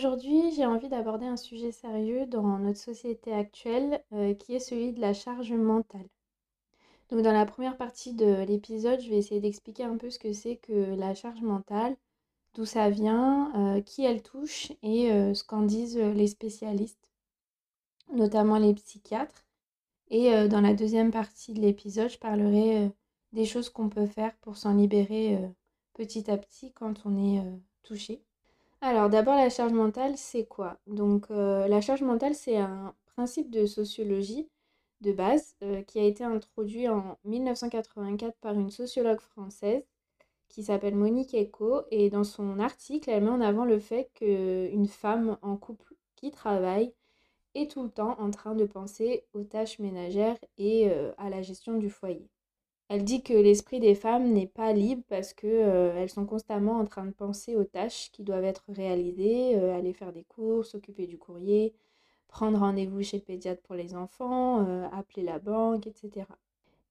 Aujourd'hui, j'ai envie d'aborder un sujet sérieux dans notre société actuelle, euh, qui est celui de la charge mentale. Donc dans la première partie de l'épisode, je vais essayer d'expliquer un peu ce que c'est que la charge mentale, d'où ça vient, euh, qui elle touche et euh, ce qu'en disent les spécialistes, notamment les psychiatres. Et dans la deuxième partie de l'épisode, je parlerai des choses qu'on peut faire pour s'en libérer petit à petit quand on est touché. Alors d'abord la charge mentale, c'est quoi? Donc euh, la charge mentale, c'est un principe de sociologie de base euh, qui a été introduit en 1984 par une sociologue française qui s'appelle Monique Eco et dans son article, elle met en avant le fait qu'une femme en couple qui travaille est tout le temps en train de penser aux tâches ménagères et euh, à la gestion du foyer. Elle dit que l'esprit des femmes n'est pas libre parce que euh, sont constamment en train de penser aux tâches qui doivent être réalisées, euh, aller faire des courses, s'occuper du courrier, prendre rendez-vous chez le pédiatre pour les enfants, euh, appeler la banque, etc.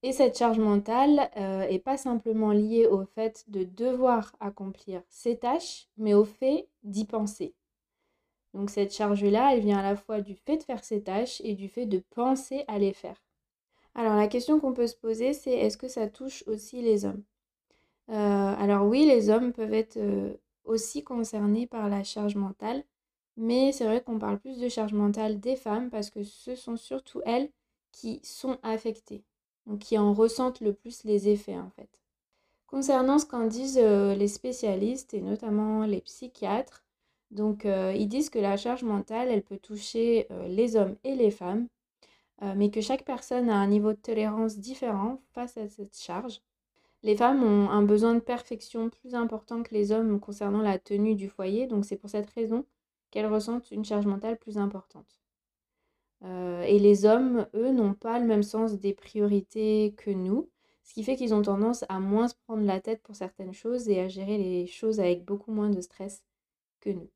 Et cette charge mentale n'est pas simplement liée au fait de devoir accomplir ces tâches, mais au fait d'y penser. Donc cette charge-là, elle vient à la fois du fait de faire ces tâches et du fait de penser à les faire. Alors la question qu'on peut se poser, c'est est-ce que ça touche aussi les hommes? Euh, Alors oui, les hommes peuvent être aussi concernés par la charge mentale, mais c'est vrai qu'on parle plus de charge mentale des femmes parce que ce sont surtout elles qui sont affectées, donc qui en ressentent le plus les effets en fait. Concernant ce qu'en disent les spécialistes et notamment les psychiatres, donc ils disent que la charge mentale, elle peut toucher les hommes et les femmes, euh, mais que chaque personne a un niveau de tolérance différent face à cette charge. Les femmes ont un besoin de perfection plus important que les hommes concernant la tenue du foyer, donc c'est pour cette raison qu'elles ressentent une charge mentale plus importante. Euh, et les hommes, eux, n'ont pas le même sens des priorités que nous, ce qui fait qu'ils ont tendance à moins se prendre la tête pour certaines choses et à gérer les choses avec beaucoup moins de stress que nous.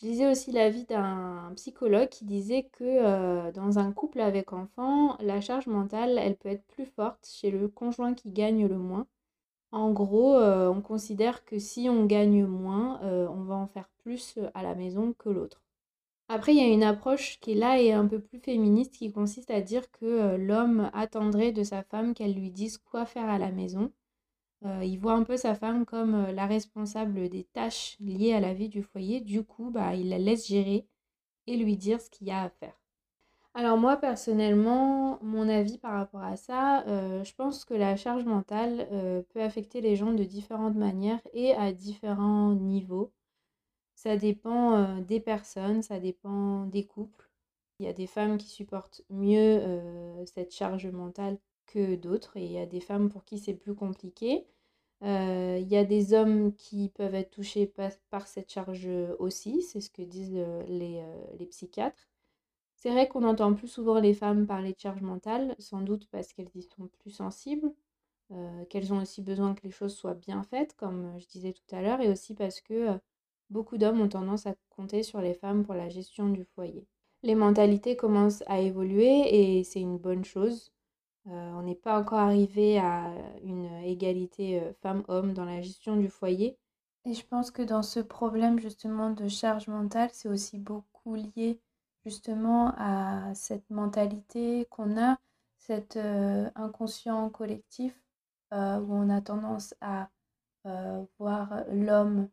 Je lisais aussi l'avis d'un psychologue qui disait que euh, dans un couple avec enfants, la charge mentale, elle peut être plus forte chez le conjoint qui gagne le moins. En gros, euh, on considère que si on gagne moins, euh, on va en faire plus à la maison que l'autre. Après, il y a une approche qui est là et un peu plus féministe qui consiste à dire que l'homme attendrait de sa femme qu'elle lui dise quoi faire à la maison euh, il voit un peu sa femme comme euh, la responsable des tâches liées à la vie du foyer. Du coup, bah, il la laisse gérer et lui dire ce qu'il y a à faire. Alors moi, personnellement, mon avis par rapport à ça, euh, je pense que la charge mentale peut affecter les gens de différentes manières et à différents niveaux. Ça dépend des personnes, ça dépend des couples. Il y a des femmes qui supportent mieux cette charge mentale que d'autres et il y a des femmes pour qui c'est plus compliqué. Euh, il y a des hommes qui peuvent être touchés par, cette charge aussi, c'est ce que disent euh, les, euh, les psychiatres. C'est vrai qu'on entend plus souvent les femmes parler de charge mentale, sans doute parce qu'elles y sont plus sensibles, qu'elles ont aussi besoin que les choses soient bien faites, comme je disais tout à l'heure, et aussi parce que beaucoup d'hommes ont tendance à compter sur les femmes pour la gestion du foyer. Les mentalités commencent à évoluer et c'est une bonne chose. Euh, on n'est pas encore arrivé à une égalité euh, femmes-hommes dans la gestion du foyer. Et je pense que dans ce problème justement de charge mentale, c'est aussi beaucoup lié justement à cette mentalité qu'on a, cet euh, inconscient collectif où on a tendance à voir l'homme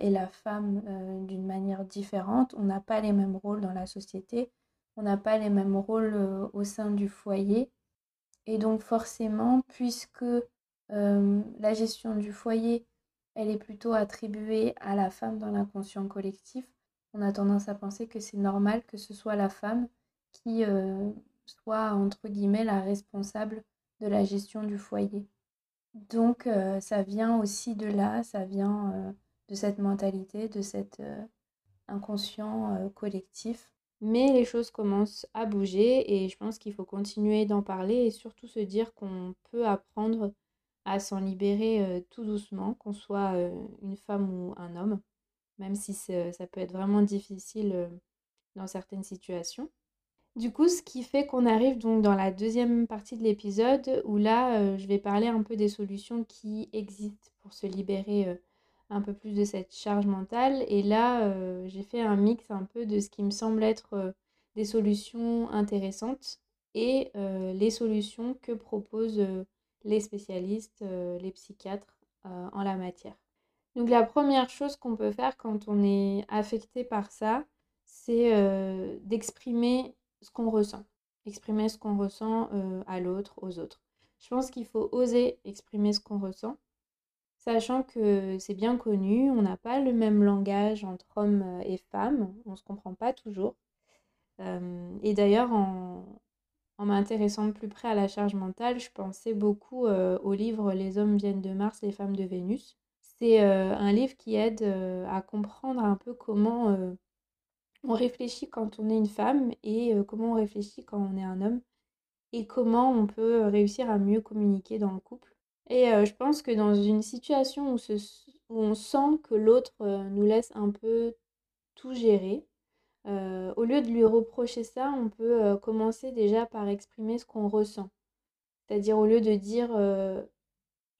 et la femme d'une manière différente. On n'a pas les mêmes rôles dans la société, on n'a pas les mêmes rôles au sein du foyer. Et donc forcément, puisque la gestion du foyer, elle est plutôt attribuée à la femme dans l'inconscient collectif, on a tendance à penser que c'est normal que ce soit la femme qui soit, entre guillemets, la responsable de la gestion du foyer. Donc ça vient aussi de là, ça vient de cette mentalité, de cet inconscient collectif mais les choses commencent à bouger et je pense qu'il faut continuer d'en parler et surtout se dire qu'on peut apprendre à s'en libérer euh, tout doucement, qu'on soit euh, une femme ou un homme, même si ça peut être vraiment difficile euh, dans certaines situations. Du coup, ce qui fait qu'on arrive donc dans la deuxième partie de l'épisode où là, je vais parler un peu des solutions qui existent pour se libérer un peu plus de cette charge mentale. Et là, j'ai fait un mix un peu de ce qui me semble être des solutions intéressantes et les solutions que proposent les spécialistes, les psychiatres en la matière. Donc la première chose qu'on peut faire quand on est affecté par ça, c'est d'exprimer ce qu'on ressent. Exprimer ce qu'on ressent à l'autre, aux autres. Je pense qu'il faut oser exprimer ce qu'on ressent, sachant que c'est bien connu, on n'a pas le même langage entre hommes et femmes, on ne se comprend pas toujours. et d'ailleurs, en, m'intéressant de plus près à la charge mentale, je pensais beaucoup au livre Les hommes viennent de Mars, les femmes de Vénus. C'est un livre qui aide à comprendre un peu comment on réfléchit quand on est une femme et comment on réfléchit quand on est un homme et comment on peut réussir à mieux communiquer dans le couple. Et je pense que dans une situation où, on sent que l'autre nous laisse un peu tout gérer, au lieu de lui reprocher ça, on peut commencer déjà par exprimer ce qu'on ressent. C'est-à-dire au lieu de dire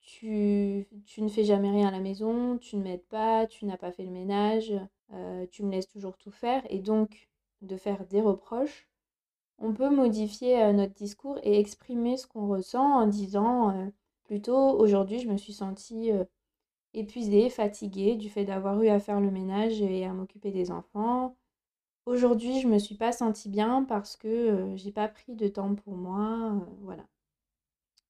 tu, tu, ne fais jamais rien à la maison, tu ne m'aides pas, tu n'as pas fait le ménage, tu me laisses toujours tout faire, et donc de faire des reproches, on peut modifier euh, notre discours et exprimer ce qu'on ressent en disant euh, plutôt aujourd'hui je me suis sentie euh, épuisée, fatiguée du fait d'avoir eu à faire le ménage et à m'occuper des enfants. Aujourd'hui, je me suis pas sentie bien parce que j'ai pas pris de temps pour moi, voilà.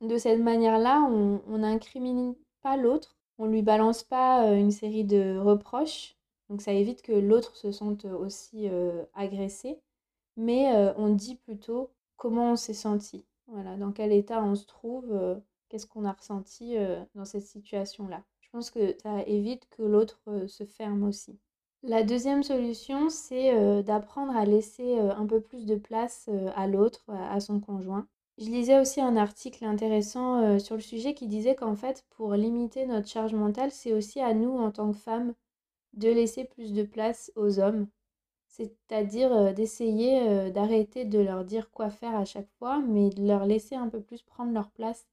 De cette manière-là, on n'incrimine pas l'autre, on lui balance pas une série de reproches, donc ça évite que l'autre se sente aussi agressé mais on dit plutôt comment on s'est senti, voilà, dans quel état on se trouve, qu'est-ce qu'on a ressenti dans cette situation-là? Je pense que ça évite que l'autre se ferme aussi. La deuxième solution, c'est d'apprendre à laisser un peu plus de place à l'autre, à son conjoint. Je lisais aussi un article intéressant sur le sujet qui disait qu'en fait, pour limiter notre charge mentale, c'est aussi à nous, en tant que femmes, de laisser plus de place aux hommes c'est-à-dire d'essayer d'arrêter de leur dire quoi faire à chaque fois, mais de leur laisser un peu plus prendre leur place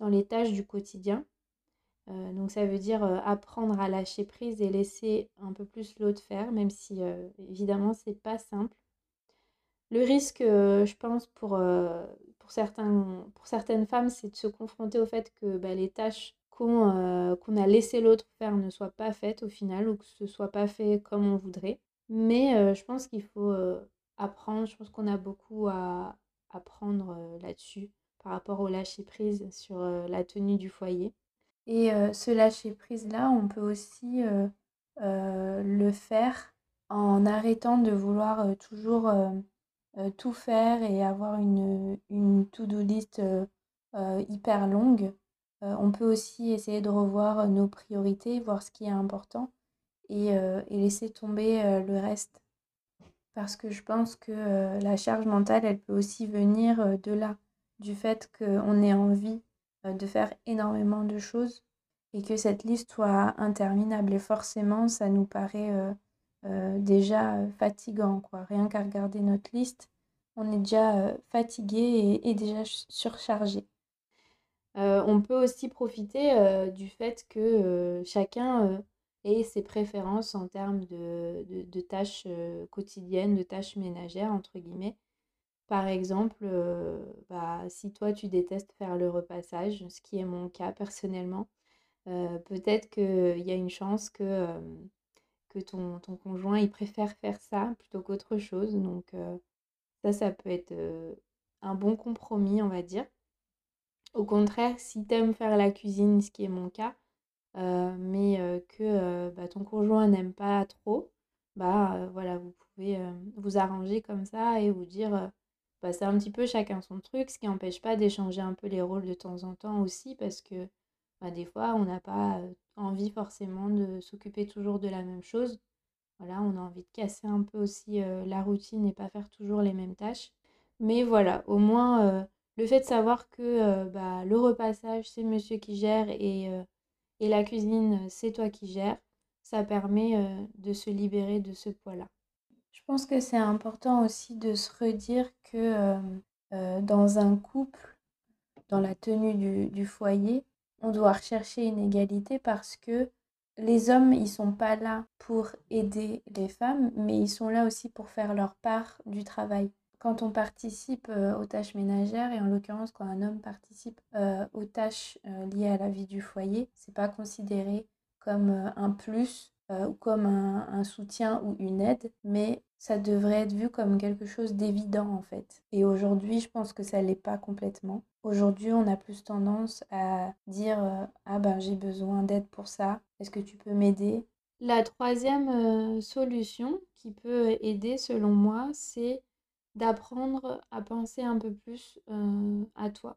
dans les tâches du quotidien. donc ça veut dire apprendre à lâcher prise et laisser un peu plus l'autre faire, même si évidemment c'est pas simple. Le risque, je pense, pour, pour, certains, pour certaines femmes, c'est de se confronter au fait que bah, les tâches qu'on a laissé l'autre faire ne soient pas faites au final ou que ce soit pas fait comme on voudrait. Mais je pense qu'il faut apprendre, je pense qu'on a beaucoup à apprendre là-dessus par rapport au lâcher-prise sur la tenue du foyer. Et ce lâcher-prise-là, on peut aussi le faire en arrêtant de vouloir toujours tout faire et avoir une, une to-do list hyper longue. on peut aussi essayer de revoir nos priorités, voir ce qui est important et, laisser tomber le reste. Parce que je pense que la charge mentale, elle peut aussi venir de là, du fait qu'on ait envie de faire énormément de choses et que cette liste soit interminable. Et forcément, ça nous paraît déjà fatigant. Quoi. Rien qu'à regarder notre liste, on est déjà fatigué et, déjà surchargé. on peut aussi profiter du fait que chacun et ses préférences en termes de, tâches quotidiennes, de tâches ménagères, entre guillemets. Par exemple, bah, si toi tu détestes faire le repassage, ce qui est mon cas personnellement, peut-être qu'il y a une chance que, ton, ton, conjoint il préfère faire ça plutôt qu'autre chose. Donc ça, ça peut être un bon compromis, on va dire. Au contraire, si tu aimes faire la cuisine, ce qui est mon cas, mais que bah, ton conjoint n'aime pas trop, bah voilà, vous pouvez vous arranger comme ça et vous dire bah, c'est un petit peu chacun son truc, ce qui n'empêche pas d'échanger un peu les rôles de temps en temps aussi, parce que bah, des fois, on n'a pas envie forcément de s'occuper toujours de la même chose. Voilà, on a envie de casser un peu aussi la routine et pas faire toujours les mêmes tâches. Mais voilà, au moins, le fait de savoir que bah, le repassage, c'est monsieur qui gère et et la cuisine, c'est toi qui gères, ça permet de se libérer de ce poids-là. Je pense que c'est important aussi de se redire que dans un couple, dans la tenue du, foyer, on doit rechercher une égalité parce que les hommes, ils sont pas là pour aider les femmes, mais ils sont là aussi pour faire leur part du travail. Quand on participe aux tâches ménagères, et en l'occurrence quand un homme participe aux tâches liées à la vie du foyer, c'est pas considéré comme un plus ou comme un, soutien ou une aide, mais ça devrait être vu comme quelque chose d'évident en fait. Et aujourd'hui, je pense que ça l'est pas complètement. Aujourd'hui, on a plus tendance à dire ah ben j'ai besoin d'aide pour ça. Est-ce que tu peux m'aider? La troisième solution qui peut aider selon moi, c'est d'apprendre à penser un peu plus à toi.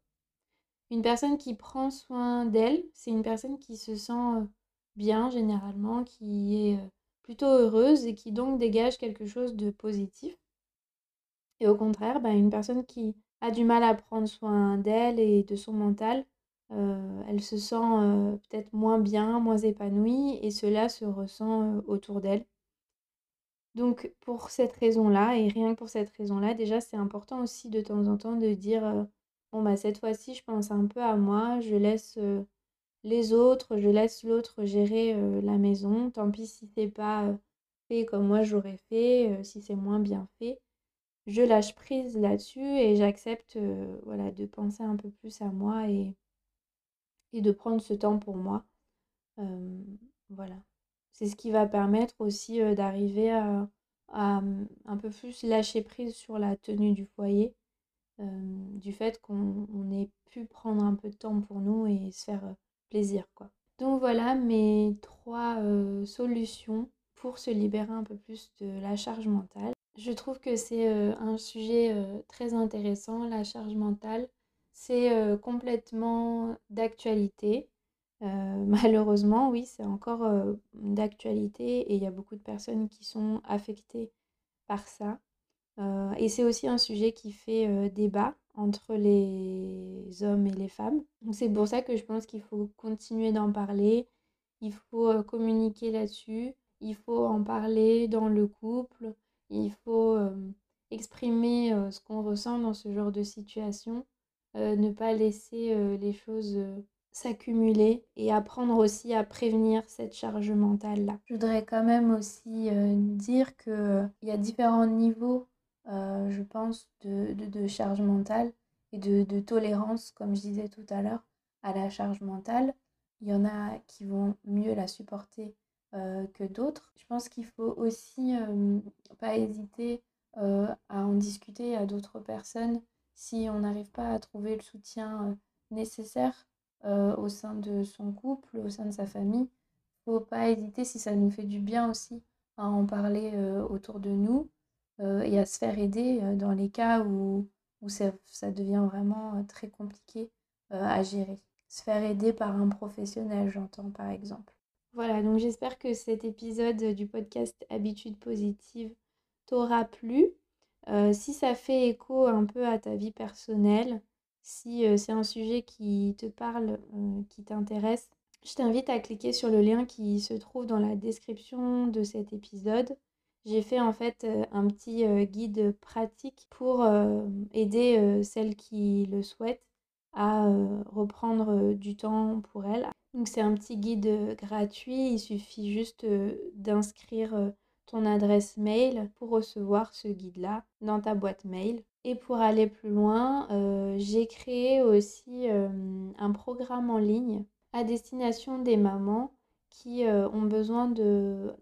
Une personne qui prend soin d'elle, c'est une personne qui se sent bien généralement, qui est plutôt heureuse et qui donc dégage quelque chose de positif. Et au contraire, bah, une personne qui a du mal à prendre soin d'elle et de son mental, elle se sent peut-être moins bien, moins épanouie et cela se ressent autour d'elle. Donc pour cette raison-là, et rien que pour cette raison-là, déjà c'est important aussi de temps en temps de dire bon bah cette fois-ci je pense un peu à moi, je laisse les autres, je laisse l'autre gérer la maison, tant pis si c'est pas fait comme moi j'aurais fait, si c'est moins bien fait. Je lâche prise là-dessus et j'accepte voilà de penser un peu plus à moi et, et de prendre ce temps pour moi. voilà. C'est ce qui va permettre aussi d'arriver à, mmh, un peu plus lâcher prise sur la tenue du foyer, du fait qu'on ait pu prendre un peu de temps pour nous et se faire Donc voilà mes trois solutions pour se libérer un peu plus de la charge mentale. Je trouve que c'est un sujet très intéressant, la charge mentale. C'est complètement d'actualité. Malheureusement, oui, c'est encore d'actualité et il y a beaucoup de personnes qui sont affectées par ça. Et c'est aussi un sujet qui fait débat entre les hommes et les femmes. c'est pour ça que je pense qu'il faut continuer d'en parler, il faut communiquer là-dessus, il faut en parler dans le couple, il faut exprimer ce qu'on ressent dans ce genre de situation, ne pas laisser les choses s'accumuler et apprendre aussi à prévenir cette charge mentale-là. Je voudrais quand même aussi euh, dire qu'il euh, y a différents niveaux, euh, je pense, de, de, charge mentale et de, de, tolérance, comme je disais tout à l'heure, à la charge mentale. Il y en a qui vont mieux la supporter que d'autres. Je pense qu'il faut aussi pas hésiter à en discuter à d'autres personnes si on n'arrive pas à trouver le soutien nécessaire euh, au sein de son couple, au sein de sa famille. Faut pas hésiter, si ça nous fait du bien aussi, à en parler euh, autour de nous euh, et à se faire aider dans les cas où, ça, devient vraiment très compliqué à gérer. Se faire aider par un professionnel, j'entends par exemple. Voilà, donc j'espère que cet épisode du podcast Habitude positive t'aura plu. si ça fait écho un peu à ta vie personnelle, si c'est un sujet qui te parle, qui t'intéresse, je t'invite à cliquer sur le lien qui se trouve dans la description de cet épisode. J'ai fait en fait un petit guide pratique pour aider celles qui le souhaitent à reprendre du temps pour elles. Donc c'est un petit guide gratuit, il suffit juste d'inscrire ton adresse mail pour recevoir ce guide-là dans ta boîte mail. Et pour aller plus loin, euh, j'ai créé aussi euh, un programme en ligne à destination des mamans qui euh, ont besoin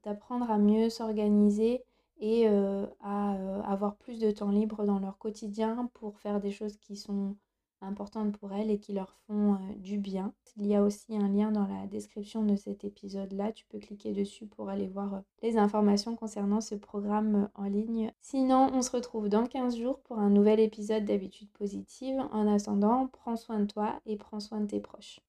d'apprendre à mieux s'organiser et à avoir plus de temps libre dans leur quotidien pour faire des choses qui sont importantes pour elles et qui leur font du bien. Il y a aussi un lien dans la description de cet épisode-là. Tu peux cliquer dessus pour aller voir les informations concernant ce programme en ligne. Sinon, on se retrouve dans 15 jours pour un nouvel épisode d'habitude positive. En attendant, prends soin de toi et prends soin de tes proches.